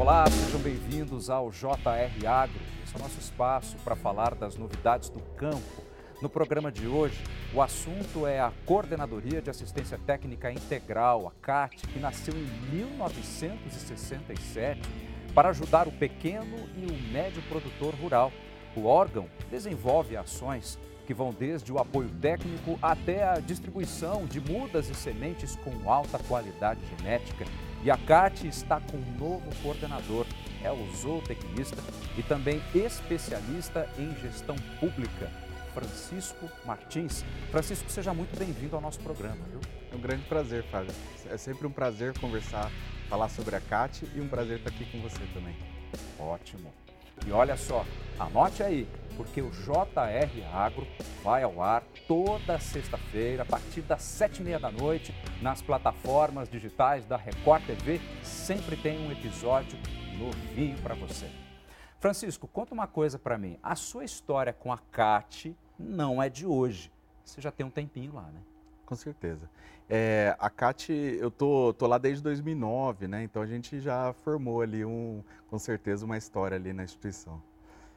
Olá, sejam bem-vindos ao JR Agro. Esse é o nosso espaço para falar das novidades do campo. No programa de hoje, o assunto é a Coordenadoria de Assistência Técnica Integral, a CAT, que nasceu em 1967 para ajudar o pequeno e o médio produtor rural. O órgão desenvolve ações que vão desde o apoio técnico até a distribuição de mudas e sementes com alta qualidade genética e a CAT está com um novo coordenador, é o zootecnista e também especialista em gestão pública, Francisco Martins. Francisco, seja muito bem-vindo ao nosso programa, viu? É um grande prazer, Fábio. É sempre um prazer conversar, falar sobre a CAT e um prazer estar aqui com você também. Ótimo. E olha só, anote aí, porque o JR Agro vai ao ar toda sexta-feira, a partir das sete e meia da noite, nas plataformas digitais da Record TV. Sempre tem um episódio novinho para você. Francisco, conta uma coisa para mim. A sua história com a CAT não é de hoje. Você já tem um tempinho lá, né? Com certeza. É, a CAT, eu tô, tô lá desde 2009, né? Então a gente já formou ali, um, com certeza, uma história ali na instituição.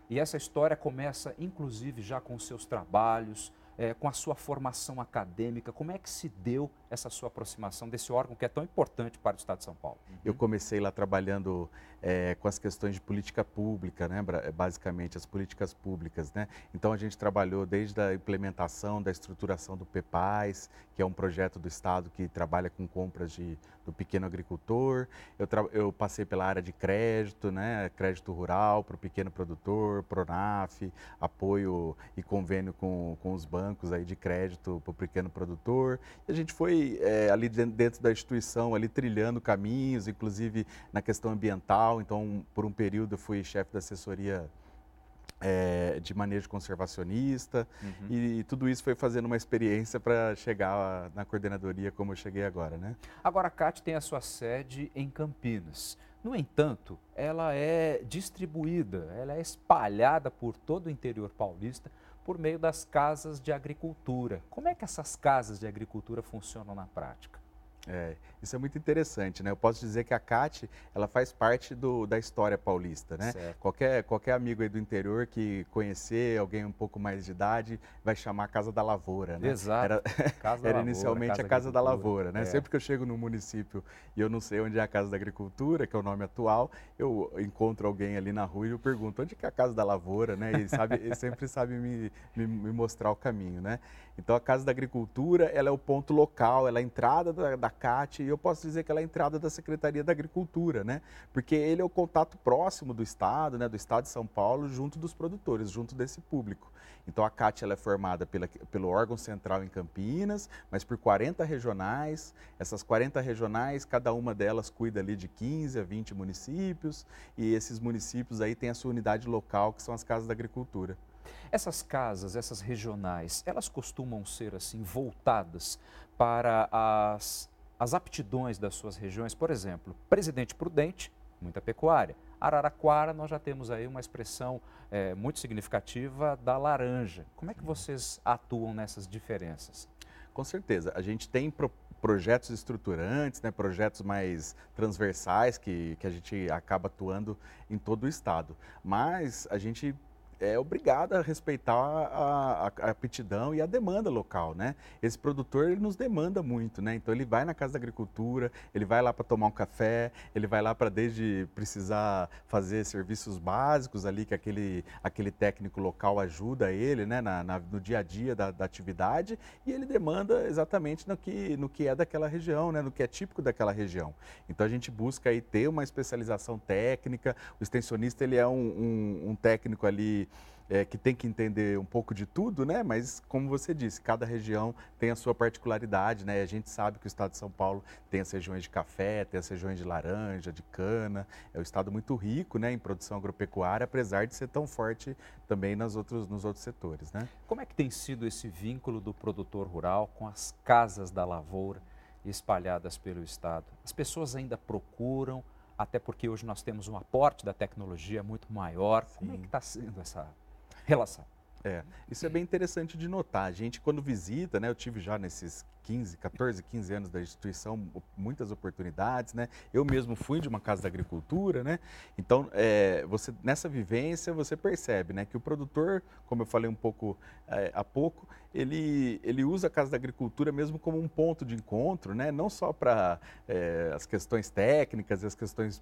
E essa história começa, inclusive, já com seus trabalhos, é, com a sua formação acadêmica. Como é que se deu essa sua aproximação desse órgão que é tão importante para o Estado de São Paulo? Eu comecei lá trabalhando é, com as questões de política pública, né, basicamente, as políticas públicas. Né? Então, a gente trabalhou desde a implementação da estruturação do PEPAIS, que é um projeto do Estado que trabalha com compras de, do pequeno agricultor. Eu, eu passei pela área de crédito, né, crédito rural para o pequeno produtor, PRONAF, apoio e convênio com, com os bancos aí de crédito para o pequeno produtor. E a gente foi é, ali dentro da instituição, ali trilhando caminhos, inclusive na questão ambiental. Então, por um período, eu fui chefe da assessoria é, de manejo conservacionista uhum. e, tudo isso foi fazendo uma experiência para chegar na coordenadoria como eu cheguei agora, né? Agora a CAT tem a sua sede em Campinas. No entanto, ela é distribuída, ela é espalhada por todo o interior paulista por meio das casas de agricultura. Como é que essas casas de agricultura funcionam na prática? É, isso é muito interessante, né? Eu posso dizer que a CAT, ela faz parte do, da história paulista, né? Qualquer, qualquer amigo aí do interior que conhecer alguém um pouco mais de idade vai chamar a Casa da Lavoura, né? Exato. Era, casa era inicialmente casa a Casa da Lavoura, né? É. Sempre que eu chego no município e eu não sei onde é a Casa da Agricultura, que é o nome atual, eu encontro alguém ali na rua e eu pergunto onde é a Casa da Lavoura, né? E sabe, ele sempre sabe me, me, me, mostrar o caminho, né? Então a Casa da Agricultura, ela é o ponto local, ela é a entrada da, da CAT e eu posso dizer que ela é a entrada da Secretaria da Agricultura, né? Porque ele é o contato próximo do Estado, né? Do Estado de São Paulo, junto dos produtores, junto desse público. Então a CAT ela é formada pela, pelo órgão central em Campinas, mas por 40 regionais. Essas 40 regionais, cada uma delas cuida ali de 15 a 20 municípios e esses municípios aí têm a sua unidade local, que são as casas da agricultura. Essas casas, essas regionais, elas costumam ser assim voltadas para as, as aptidões das suas regiões. Por exemplo, Presidente Prudente, muita pecuária. Araraquara, nós já temos aí uma expressão é, muito significativa da laranja. Como é que vocês atuam nessas diferenças? Com certeza. A gente tem pro projetos estruturantes, né, projetos mais transversais que, que a gente acaba atuando em todo o estado. Mas a gente é obrigada a respeitar a, a, a, aptidão e a demanda local, né? Esse produtor ele nos demanda muito, né? Então ele vai na casa da agricultura, ele vai lá para tomar um café, ele vai lá para desde precisar fazer serviços básicos ali que aquele, aquele técnico local ajuda ele, né? Na, na no dia a dia da, da, atividade e ele demanda exatamente no que, no que é daquela região, né? No que é típico daquela região. Então a gente busca aí ter uma especialização técnica. O extensionista ele é um, um, um técnico ali é, que tem que entender um pouco de tudo, né? Mas como você disse, cada região tem a sua particularidade, né? A gente sabe que o estado de São Paulo tem as regiões de café, tem as regiões de laranja, de cana. É um estado muito rico, né, em produção agropecuária, apesar de ser tão forte também nas outros, nos outros setores, né? Como é que tem sido esse vínculo do produtor rural com as casas da lavoura espalhadas pelo estado? As pessoas ainda procuram até porque hoje nós temos um aporte da tecnologia muito maior. Sim. Como é que está sendo essa relação? É, isso é bem interessante de notar. A gente, quando visita, né, eu tive já nesses 15, 14, 15 anos da instituição, muitas oportunidades, né? Eu mesmo fui de uma casa da agricultura, né? Então, é, você, nessa vivência, você percebe, né, que o produtor, como eu falei um pouco é, há pouco, ele, ele usa a casa da agricultura mesmo como um ponto de encontro, né? Não só para é, as questões técnicas e as questões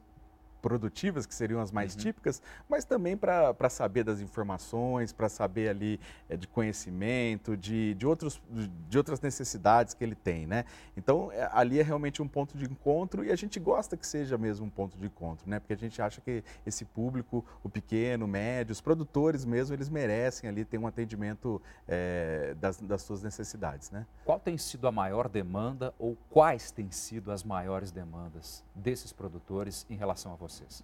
produtivas, que seriam as mais uhum. típicas, mas também para saber das informações, para saber ali é, de conhecimento, de, de, outros, de outras necessidades que ele tem, né? Então, é, ali é realmente um ponto de encontro e a gente gosta que seja mesmo um ponto de encontro, né? Porque a gente acha que esse público, o pequeno, o médio, os produtores mesmo, eles merecem ali ter um atendimento é, das, das suas necessidades, né? Qual tem sido a maior demanda ou quais têm sido as maiores demandas desses produtores em relação a você? Vocês?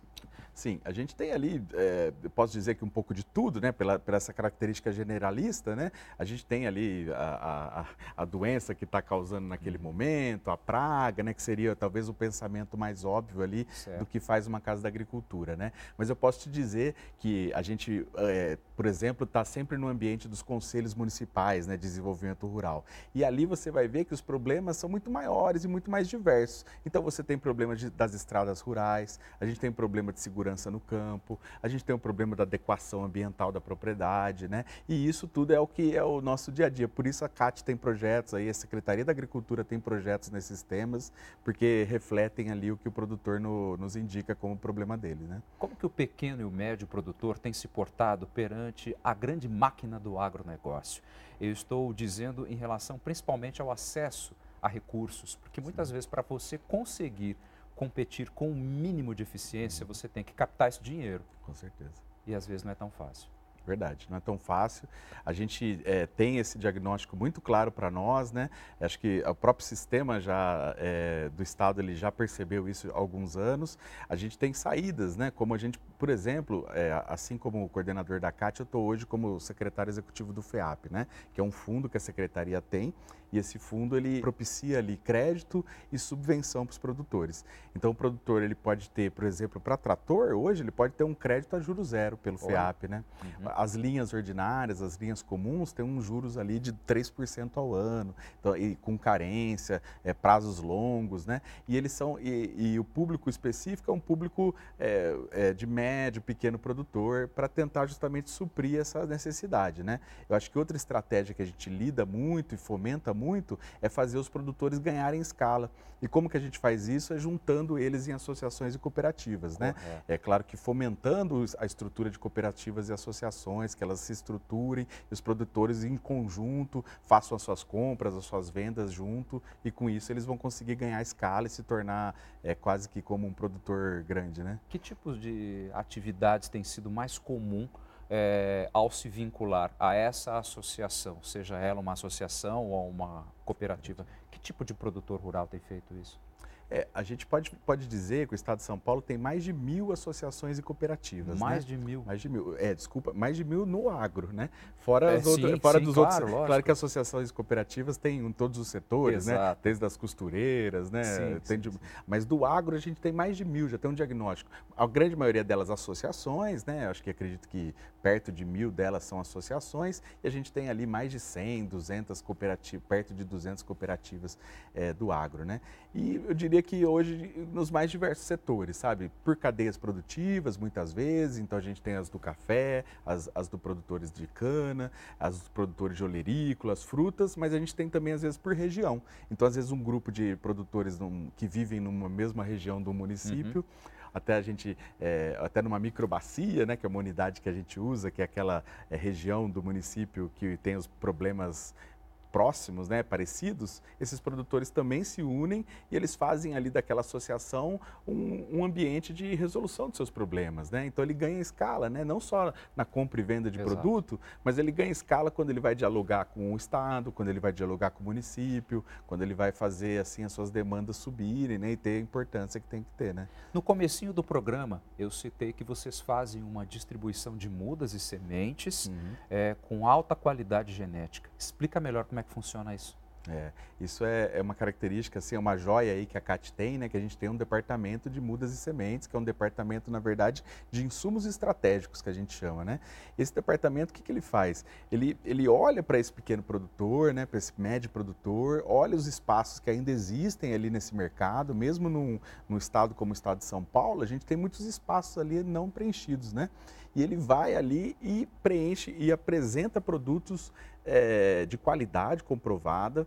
Sim, a gente tem ali, é, posso dizer que um pouco de tudo, né? Pela, pela essa característica generalista, né? A gente tem ali a, a, a doença que está causando naquele momento, a praga, né? Que seria talvez o pensamento mais óbvio ali certo. do que faz uma casa da agricultura, né? Mas eu posso te dizer que a gente, é, por exemplo, está sempre no ambiente dos conselhos municipais, né? De desenvolvimento rural. E ali você vai ver que os problemas são muito maiores e muito mais diversos. Então você tem problemas de, das estradas rurais, a gente tem problema de segurança segurança no campo, a gente tem o problema da adequação ambiental da propriedade, né? E isso tudo é o que é o nosso dia a dia. Por isso a CAT tem projetos aí, a Secretaria da Agricultura tem projetos nesses temas, porque refletem ali o que o produtor no, nos indica como problema dele, né? Como que o pequeno e o médio produtor tem se portado perante a grande máquina do agronegócio? Eu estou dizendo em relação principalmente ao acesso a recursos, porque muitas Sim. vezes para você conseguir competir com o mínimo de eficiência, você tem que captar esse dinheiro. Com certeza. E às vezes não é tão fácil. Verdade, não é tão fácil. A gente é, tem esse diagnóstico muito claro para nós, né? Acho que o próprio sistema já é, do Estado ele já percebeu isso há alguns anos. A gente tem saídas, né? Como a gente, por exemplo, é, assim como o coordenador da CAT, eu estou hoje como secretário executivo do FEAP, né? Que é um fundo que a secretaria tem e esse fundo ele propicia ali crédito e subvenção para os produtores. Então o produtor ele pode ter, por exemplo, para trator hoje ele pode ter um crédito a juros zero pelo Olha. FEAP, né? Uhum. As linhas ordinárias, as linhas comuns têm uns juros ali de 3% ao ano, então, e com carência, é, prazos longos, né? E eles são e, e o público específico é um público é, é, de médio, pequeno produtor para tentar justamente suprir essa necessidade, né? Eu acho que outra estratégia que a gente lida muito e fomenta muito é fazer os produtores ganharem escala. E como que a gente faz isso? É juntando eles em associações e cooperativas, né? É claro que fomentando a estrutura de cooperativas e associações, que elas se estruturem e os produtores em conjunto façam as suas compras, as suas vendas junto e com isso eles vão conseguir ganhar escala e se tornar é, quase que como um produtor grande, né? Que tipos de atividades têm sido mais comum é, ao se vincular a essa associação, seja ela uma associação ou uma cooperativa, que tipo de produtor rural tem feito isso? É, a gente pode, pode dizer que o Estado de São Paulo tem mais de mil associações e cooperativas. Mais né? de mil? Mais de mil. É, desculpa, mais de mil no agro, né? Fora, é, sim, fora sim, dos claro, outros. Lógico. Claro que associações e cooperativas têm em todos os setores, né? Exato. né? Desde as costureiras, né? Sim, tem de, mas do agro a gente tem mais de mil, já tem um diagnóstico. A grande maioria delas associações, né? Acho que acredito que perto de mil delas são associações e a gente tem ali mais de 100, 200 cooperativas, perto de 200 cooperativas é, do agro, né? E eu diria que hoje nos mais diversos setores, sabe? Por cadeias produtivas, muitas vezes, então a gente tem as do café, as, as do produtores de cana, as dos produtores de olerícolas, frutas, mas a gente tem também às vezes por região. Então às vezes um grupo de produtores num, que vivem numa mesma região do município, uhum até a gente, é, até numa microbacia, né, que é uma unidade que a gente usa, que é aquela é, região do município que tem os problemas próximos, né, parecidos, esses produtores também se unem e eles fazem ali daquela associação um, um ambiente de resolução dos seus problemas, né? Então ele ganha escala, né? Não só na compra e venda de Exato. produto, mas ele ganha escala quando ele vai dialogar com o estado, quando ele vai dialogar com o município, quando ele vai fazer assim as suas demandas subirem, né? E ter a importância que tem que ter, né? No comecinho do programa eu citei que vocês fazem uma distribuição de mudas e sementes uhum. é, com alta qualidade genética. Explica melhor como é que funciona isso? É, isso é, é, uma característica, assim, é uma joia aí que a CAT tem, né? Que a gente tem um departamento de mudas e sementes, que é um departamento, na verdade, de insumos estratégicos, que a gente chama, né? Esse departamento, o que, que ele faz? Ele, ele olha para esse pequeno produtor, né? Para esse médio produtor, olha os espaços que ainda existem ali nesse mercado, mesmo num, num estado como o estado de São Paulo, a gente tem muitos espaços ali não preenchidos, né? E ele vai ali e preenche e apresenta produtos é, de qualidade comprovada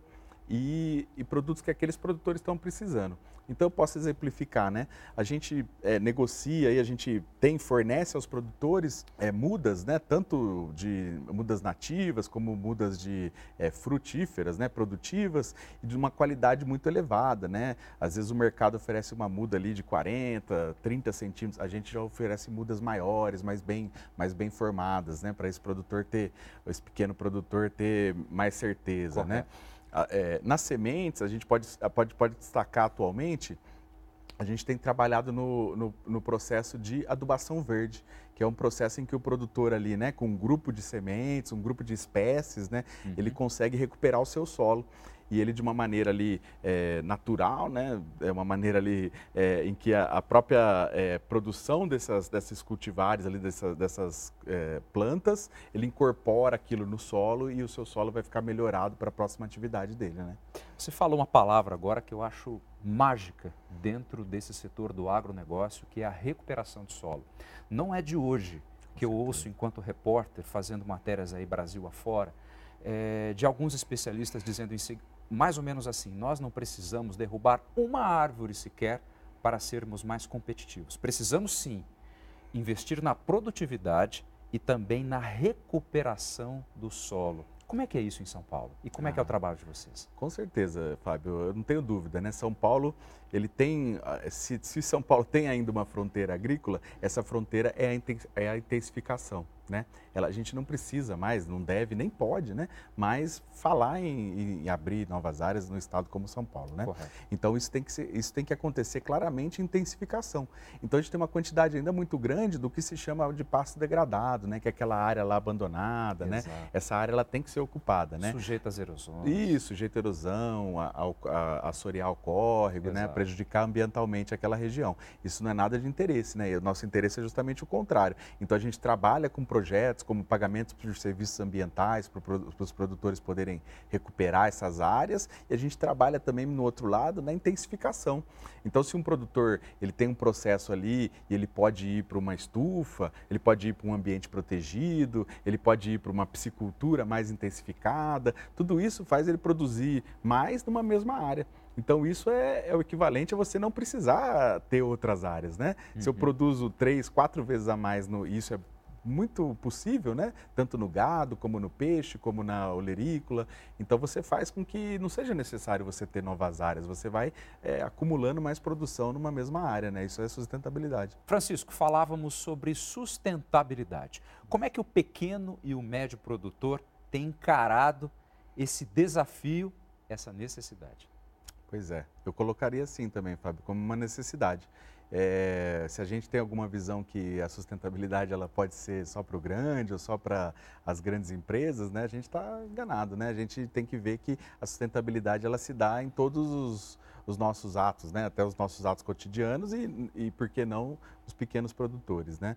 e, e, produtos que aqueles produtores estão precisando. Então eu posso exemplificar, né? A gente é, negocia e a gente tem, fornece aos produtores é, mudas, né? Tanto de mudas nativas como mudas de é, frutíferas, né? Produtivas e de uma qualidade muito elevada, né? Às vezes o mercado oferece uma muda ali de 40, 30 centímetros, a gente já oferece mudas maiores, mais bem, mais bem formadas, né? Para esse produtor ter, esse pequeno produtor ter mais certeza, né? Correto. né? É, nas sementes, a gente pode, pode, pode destacar atualmente, a gente tem trabalhado no, no, no, processo de adubação verde, que é um processo em que o produtor ali, né, com um grupo de sementes, um grupo de espécies, né, uhum. ele consegue recuperar o seu solo e ele de uma maneira ali é, natural, né? É uma maneira ali é, em que a, a própria é, produção dessas, desses cultivares ali, dessas, dessas é, plantas, ele incorpora aquilo no solo e o seu solo vai ficar melhorado para a próxima atividade dele, né? Você falou uma palavra agora que eu acho mágica dentro desse setor do agronegócio, que é a recuperação de solo. Não é de hoje que eu ouço enquanto repórter, fazendo matérias aí Brasil afora, é, de alguns especialistas dizendo mais ou menos assim: nós não precisamos derrubar uma árvore sequer para sermos mais competitivos. Precisamos sim investir na produtividade e também na recuperação do solo. Como é que é isso em São Paulo? E como ah, é que é o ah. trabalho de vocês? Com certeza, Fábio, eu não tenho dúvida, né? São Paulo, ele tem, ah, se, se São Paulo tem ainda uma fronteira agrícola, essa fronteira é a, é a intensificação. Né? Ela, a gente não precisa mais, não deve, nem pode, né? mas falar em, em abrir novas áreas no estado como São Paulo. Né? Então isso tem, que ser, isso tem que acontecer claramente intensificação. Então a gente tem uma quantidade ainda muito grande do que se chama de pasto degradado, né? que é aquela área lá abandonada. Né? Essa área ela tem que ser ocupada. Né? Sujeita às erosões. Isso, sujeita à erosão, a, a, a assorear o córrego, né? prejudicar ambientalmente aquela região. Isso não é nada de interesse. Né? o nosso interesse é justamente o contrário. Então a gente trabalha com projetos como pagamentos por serviços ambientais, para os produtores poderem recuperar essas áreas, e a gente trabalha também no outro lado na intensificação. Então, se um produtor ele tem um processo ali e ele pode ir para uma estufa, ele pode ir para um ambiente protegido, ele pode ir para uma piscicultura mais intensificada, tudo isso faz ele produzir mais numa mesma área. Então, isso é, é, o equivalente a você não precisar ter outras áreas, né? Uhum. Se eu uhum. produzo três, quatro vezes a mais, no, isso é muito possível, né? Tanto no gado, como no peixe, como na olerícola. Então você faz com que não seja necessário você ter novas áreas, você vai é, acumulando mais produção numa mesma área, né? Isso é sustentabilidade. Francisco, falávamos sobre sustentabilidade. Como é que o pequeno e o médio produtor têm encarado esse desafio, essa necessidade? Pois é, eu colocaria assim também, Fábio, como uma necessidade. É, se a gente tem alguma visão que a sustentabilidade ela pode ser só para o grande ou só para as grandes empresas, né, a gente está enganado. Né? A gente tem que ver que a sustentabilidade ela se dá em todos os, os nossos atos, né? até os nossos atos cotidianos e, e, por que não, os pequenos produtores. Né?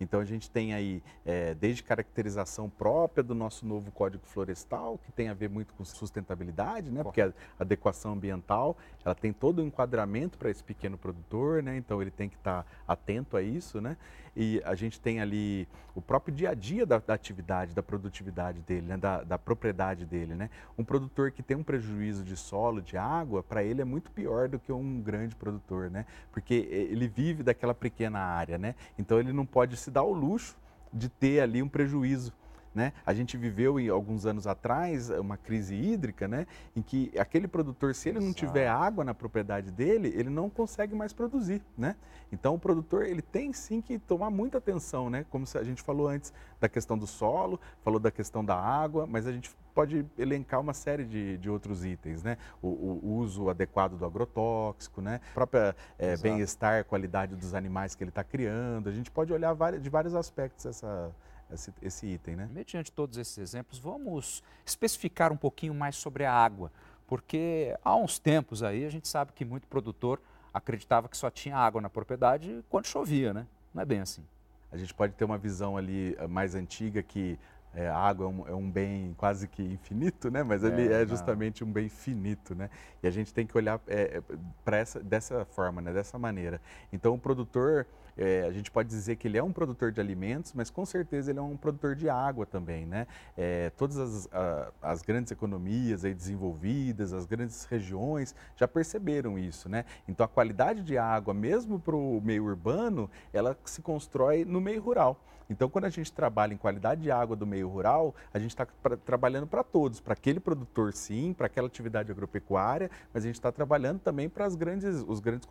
Então a gente tem aí é, desde caracterização própria do nosso novo Código Florestal, que tem a ver muito com sustentabilidade, né? Porque a adequação ambiental, ela tem todo o um enquadramento para esse pequeno produtor, né? Então ele tem que estar tá atento a isso, né? E a gente tem ali o próprio dia a dia da, da atividade, da produtividade dele, né? da, da propriedade dele, né? Um produtor que tem um prejuízo de solo, de água, para ele é muito pior do que um grande produtor, né? Porque ele vive daquela pequena área, né? Então ele não pode se dar o luxo de ter ali um prejuízo. Né? A gente viveu em, alguns anos atrás uma crise hídrica, né? em que aquele produtor, se ele não tiver água na propriedade dele, ele não consegue mais produzir. Né? Então o produtor ele tem sim que tomar muita atenção, né? como a gente falou antes da questão do solo, falou da questão da água, mas a gente pode elencar uma série de, de outros itens, né? O, o, uso adequado do agrotóxico, né? A própria é, bem-estar, qualidade dos animais que ele está criando. A gente pode olhar de vários aspectos essa, esse, esse item, né? Mediante todos esses exemplos, vamos especificar um pouquinho mais sobre a água. Porque há uns tempos aí a gente sabe que muito produtor acreditava que só tinha água na propriedade quando chovia, né? Não é bem assim. A gente pode ter uma visão ali eh, mais antiga que é, a água é um, é um, bem quase que infinito, né? Mas ele é, é justamente um bem finito, né? E a gente tem que olhar é para essa dessa forma, né? Dessa maneira. Então o produtor é, a gente pode dizer que ele é um produtor de alimentos, mas com certeza ele é um produtor de água também, né? É, todas as, a, as, grandes economias aí desenvolvidas, as grandes regiões já perceberam isso, né? Então a qualidade de água, mesmo para o meio urbano, ela se constrói no meio rural. Então, quando a gente trabalha em qualidade de água do meio rural, a gente está trabalhando para todos, para aquele produtor sim, para aquela atividade agropecuária, mas a gente está trabalhando também para as grandes, os grandes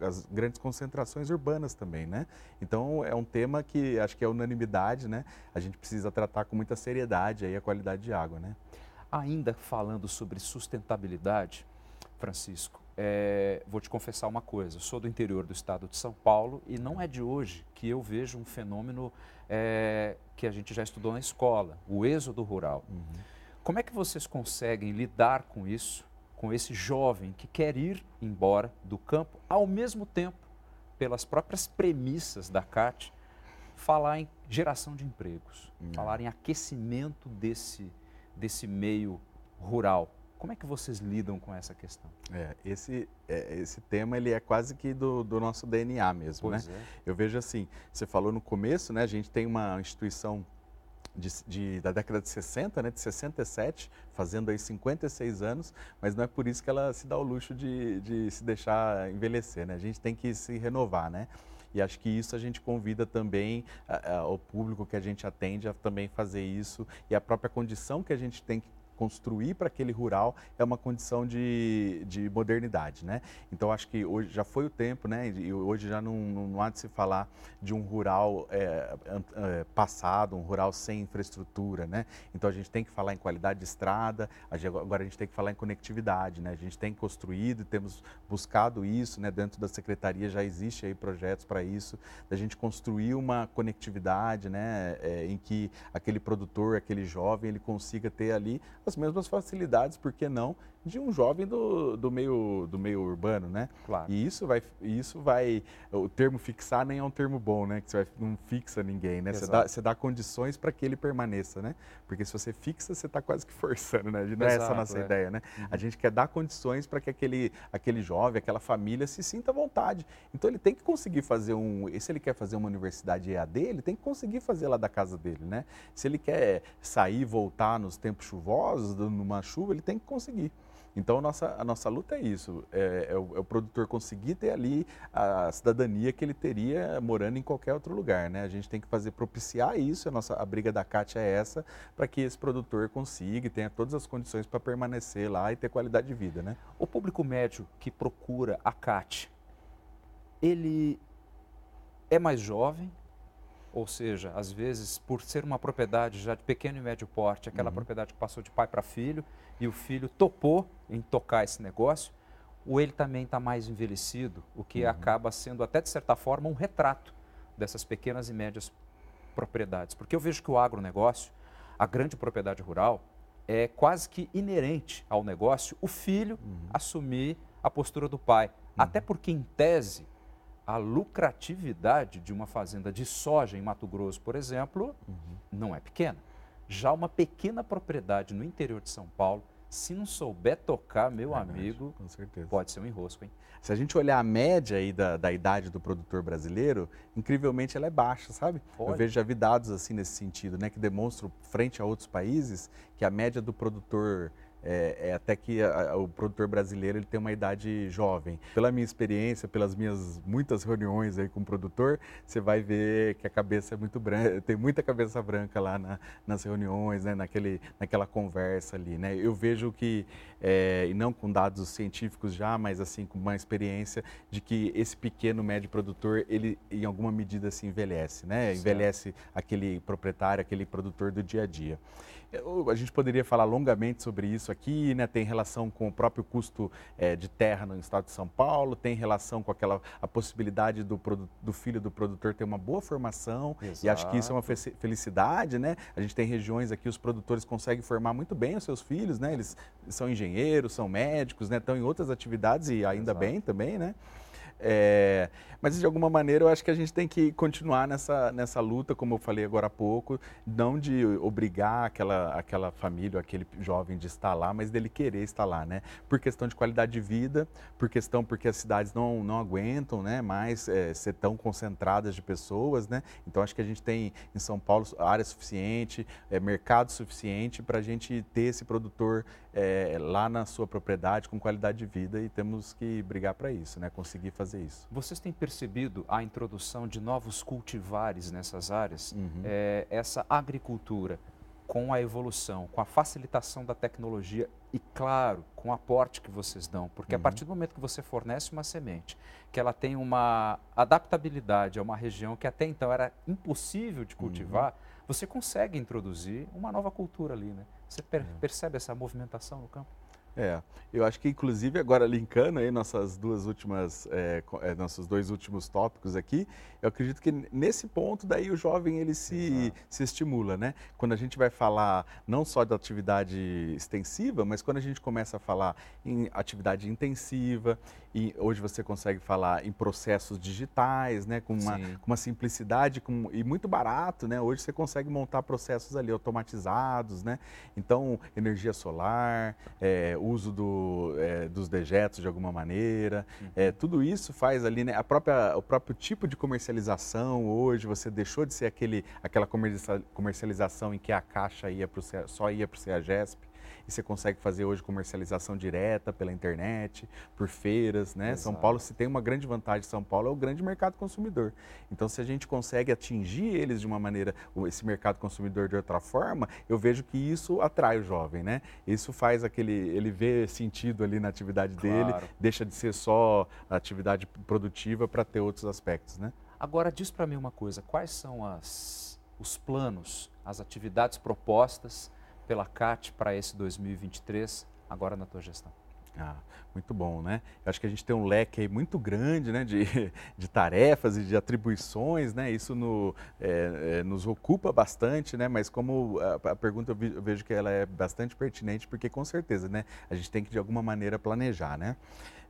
as grandes concentrações urbanas também, né? Então, é um tema que acho que é unanimidade, né? A gente precisa tratar com muita seriedade aí a qualidade de água, né? Ainda falando sobre sustentabilidade, Francisco, é, vou te confessar uma coisa: sou do interior do estado de São Paulo e não é de hoje que eu vejo um fenômeno é, que a gente já estudou na escola, o êxodo rural. Uhum. Como é que vocês conseguem lidar com isso, com esse jovem que quer ir embora do campo, ao mesmo tempo, pelas próprias premissas da CAT, falar em geração de empregos, uhum. falar em aquecimento desse, desse meio rural? Como é que vocês lidam com essa questão? É, esse, é, esse tema ele é quase que do, do nosso DNA mesmo, pois né? É. Eu vejo assim, você falou no começo, né? A gente tem uma instituição de, de, da década de 60, né, de 67, fazendo aí 56 anos, mas não é por isso que ela se dá o luxo de, de se deixar envelhecer, né? A gente tem que se renovar, né? E acho que isso a gente convida também a, a, o público que a gente atende a também fazer isso e a própria condição que a gente tem que construir para aquele rural é uma condição de, de modernidade, né? Então acho que hoje já foi o tempo, né? E hoje já não, não há de se falar de um rural é, é, passado, um rural sem infraestrutura, né? Então a gente tem que falar em qualidade de estrada, agora a gente tem que falar em conectividade, né? A gente tem construído e temos buscado isso, né? Dentro da secretaria já existe aí projetos para isso, da gente construir uma conectividade, né? É, em que aquele produtor, aquele jovem, ele consiga ter ali as mesmas facilidades, por que não, de um jovem do, do, meio, do meio urbano, né? Claro. E isso vai, isso vai, o termo fixar nem é um termo bom, né? Que você vai, não fixa ninguém, né? Você dá, você dá condições para que ele permaneça, né? Porque se você fixa, você está quase que forçando, né? Não é essa a nossa é. ideia, né? Uhum. A gente quer dar condições para que aquele, aquele jovem, aquela família se sinta à vontade. Então ele tem que conseguir fazer um, se ele quer fazer uma universidade EAD, ele tem que conseguir fazer lá da casa dele, né? Se ele quer sair voltar nos tempos chuvosos, numa chuva, ele tem que conseguir. Então, a nossa, a nossa luta é isso: é, é, o, é, o, produtor conseguir ter ali a cidadania que ele teria morando em qualquer outro lugar. Né? A gente tem que fazer propiciar isso, a, nossa, a briga da CAT é essa, para que esse produtor consiga e tenha todas as condições para permanecer lá e ter qualidade de vida. Né? O público médio que procura a CAT, ele é mais jovem, ou seja, às vezes, por ser uma propriedade já de pequeno e médio porte, aquela uhum. propriedade que passou de pai para filho, e o filho topou em tocar esse negócio, ou ele também está mais envelhecido, o que uhum. acaba sendo, até de certa forma, um retrato dessas pequenas e médias propriedades. Porque eu vejo que o agronegócio, a grande propriedade rural, é quase que inerente ao negócio o filho uhum. assumir a postura do pai. Uhum. Até porque, em tese, a lucratividade de uma fazenda de soja em Mato Grosso, por exemplo, uhum. não é pequena. Já uma pequena propriedade no interior de São Paulo, se não souber tocar, meu é amigo, pode ser um enrosco, hein? Se a gente olhar a média aí da, da idade do produtor brasileiro, incrivelmente ela é baixa, sabe? Olha. Eu vejo, já vi dados assim nesse sentido, né, que demonstram, frente a outros países, que a média do produtor é, é até que a, a, o produtor brasileiro ele tem uma idade jovem. Pela minha experiência, pelas minhas muitas reuniões aí com o produtor, você vai ver que a cabeça é muito branca, tem muita cabeça branca lá na, nas reuniões, né, naquele, naquela conversa ali. Né? Eu vejo que, é, e não com dados científicos já, mas assim com uma experiência de que esse pequeno médio produtor, ele em alguma medida se envelhece, né? Envelhece aquele proprietário, aquele produtor do dia a dia. a gente poderia falar longamente sobre isso aqui, né? Tem relação com o próprio custo é, de terra no estado de São Paulo, tem relação com aquela a possibilidade do, do filho do produtor ter uma boa formação. Exato. E acho que isso é uma felicidade, né? A gente tem regiões aqui, os produtores conseguem formar muito bem os seus filhos, né? Eles são engenheiros, são médicos, né? Estão em outras atividades e ainda Exato. bem também, né? É, mas de alguma maneira eu acho que a gente tem que continuar nessa, nessa luta, como eu falei agora há pouco, não de obrigar aquela, aquela família, aquele jovem de estar lá, mas dele querer estar lá, né? Por questão de qualidade de vida, por questão porque as cidades não, não aguentam, né? Mais é, ser tão concentradas de pessoas, né? Então acho que a gente tem em São Paulo área suficiente, é, mercado suficiente para a gente ter esse produtor é, lá na sua propriedade com qualidade de vida e temos que brigar para isso, né? Conseguir fazer isso. Vocês têm percebido a introdução de novos cultivares nessas áreas? Uhum. É, essa agricultura com a evolução, com a facilitação da tecnologia e, claro, com o aporte que vocês dão, porque uhum. a partir do momento que você fornece uma semente, que ela tem uma adaptabilidade a uma região que até então era impossível de cultivar, uhum. você consegue introduzir uma nova cultura ali, né? Você per é. percebe essa movimentação no campo? É, eu acho que inclusive agora linkando aí nossas duas últimas, é, é, nossos dois últimos tópicos aqui, eu acredito que nesse ponto daí o jovem ele se, se estimula, né? Quando a gente vai falar não só da atividade extensiva, mas quando a gente começa a falar em atividade intensiva, e hoje você consegue falar em processos digitais, né? Com uma, com uma simplicidade com, e muito barato, né? Hoje você consegue montar processos ali automatizados, né? Então, energia solar, é, uso do, é, dos dejetos de alguma maneira. Uhum. É, tudo isso faz ali, né, a própria, o próprio tipo de comercialização hoje, você deixou de ser aquele, aquela comercialização em que a caixa ia pro, só ia para o CEAGESP e você consegue fazer hoje comercialização direta pela internet, por feiras, né? Exato. São Paulo, se tem uma grande vantagem, São Paulo é o grande mercado consumidor. Então, se a gente consegue atingir eles de uma maneira, esse mercado consumidor de outra forma, eu vejo que isso atrai o jovem, né? Isso faz aquele, ele vê sentido ali na atividade claro. dele, deixa de ser só atividade produtiva para ter outros aspectos, né? Agora, diz para mim uma coisa, quais são as, os planos, as atividades propostas pela CAT para esse 2023, agora na tua gestão? Ah, muito bom, né? Eu acho que a gente tem um leque muito grande né, de, de tarefas e de atribuições, né? Isso no, é, é, nos ocupa bastante, né? Mas como a, a pergunta eu, vejo que ela é bastante pertinente, porque com certeza, né? A gente tem que de alguma maneira planejar, né?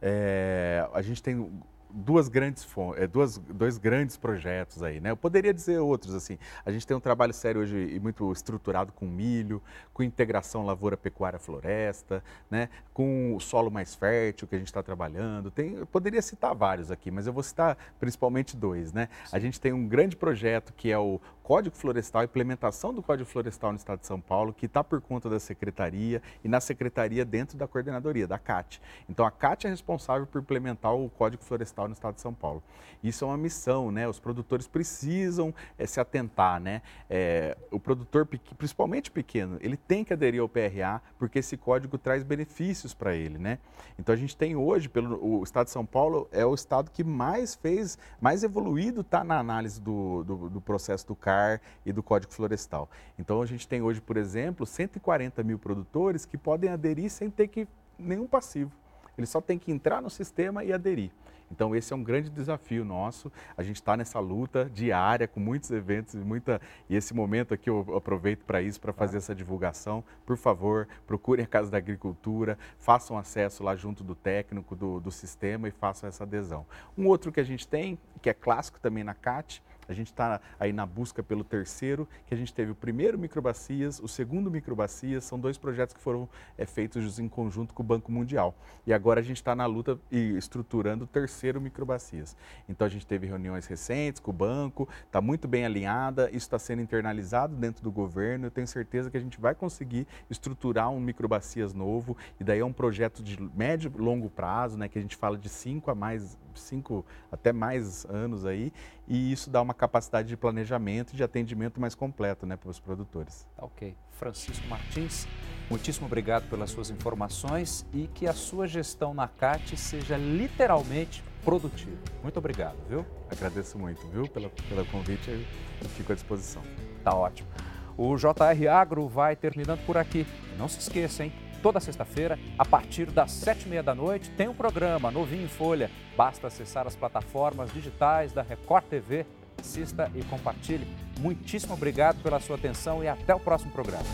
É, a gente tem duas grandes é, duas, dois grandes projetos aí, né? Eu poderia dizer outros assim. A gente tem um trabalho sério hoje e muito estruturado com milho, com integração lavoura pecuária floresta, né? Com o solo mais fértil que a gente está trabalhando. Tem, eu poderia citar vários aqui, mas eu vou citar principalmente dois, né? A gente tem um grande projeto que é o Código Florestal, a implementação do Código Florestal no Estado de São Paulo, que está por conta da secretaria e na secretaria dentro da coordenadoria da CAT. Então a CAT é responsável por implementar o Código Florestal no estado de São Paulo. Isso é uma missão, né? Os produtores precisam é, se atentar, né? É, o produtor, principalmente pequeno, ele tem que aderir ao PRA porque esse código traz benefícios para ele, né? Então a gente tem hoje, pelo o estado de São Paulo é o estado que mais fez, mais evoluído está na análise do, do, do processo do CAR e do Código Florestal. Então a gente tem hoje, por exemplo, 140 mil produtores que podem aderir sem ter que nenhum passivo. Ele só tem que entrar no sistema e aderir. Então esse é um grande desafio nosso. A gente está nessa luta diária com muitos eventos e muita e esse momento aqui eu aproveito para isso para fazer essa divulgação. Por favor, procurem a Casa da Agricultura, façam acesso lá junto do técnico do, do sistema e façam essa adesão. Um outro que a gente tem que é clássico também na CAT a gente está aí na busca pelo terceiro, que a gente teve o primeiro Microbacias, o segundo Microbacias, são dois projetos que foram é, feitos em conjunto com o Banco Mundial. E agora a gente está na luta e estruturando o terceiro Microbacias. Então a gente teve reuniões recentes com o banco, está muito bem alinhada, isso está sendo internalizado dentro do governo. Eu tenho certeza que a gente vai conseguir estruturar um Microbacias novo, e daí é um projeto de médio e longo prazo, né, que a gente fala de cinco a mais cinco até mais anos aí, e isso dá uma capacidade de planejamento e de atendimento mais completo né, para os produtores. Tá ok. Francisco Martins, muitíssimo obrigado pelas suas informações e que a sua gestão na CAT seja literalmente produtiva. Muito obrigado, viu? Agradeço muito, viu, pelo, pelo convite. Eu fico à disposição. Tá ótimo. O JR Agro vai terminando por aqui. Não se esqueça, hein? Toda sexta-feira, a partir das sete e meia da noite, tem um programa novinho em folha. Basta acessar as plataformas digitais da Record TV assista e compartilhe. Muitíssimo obrigado pela sua atenção e até o próximo programa.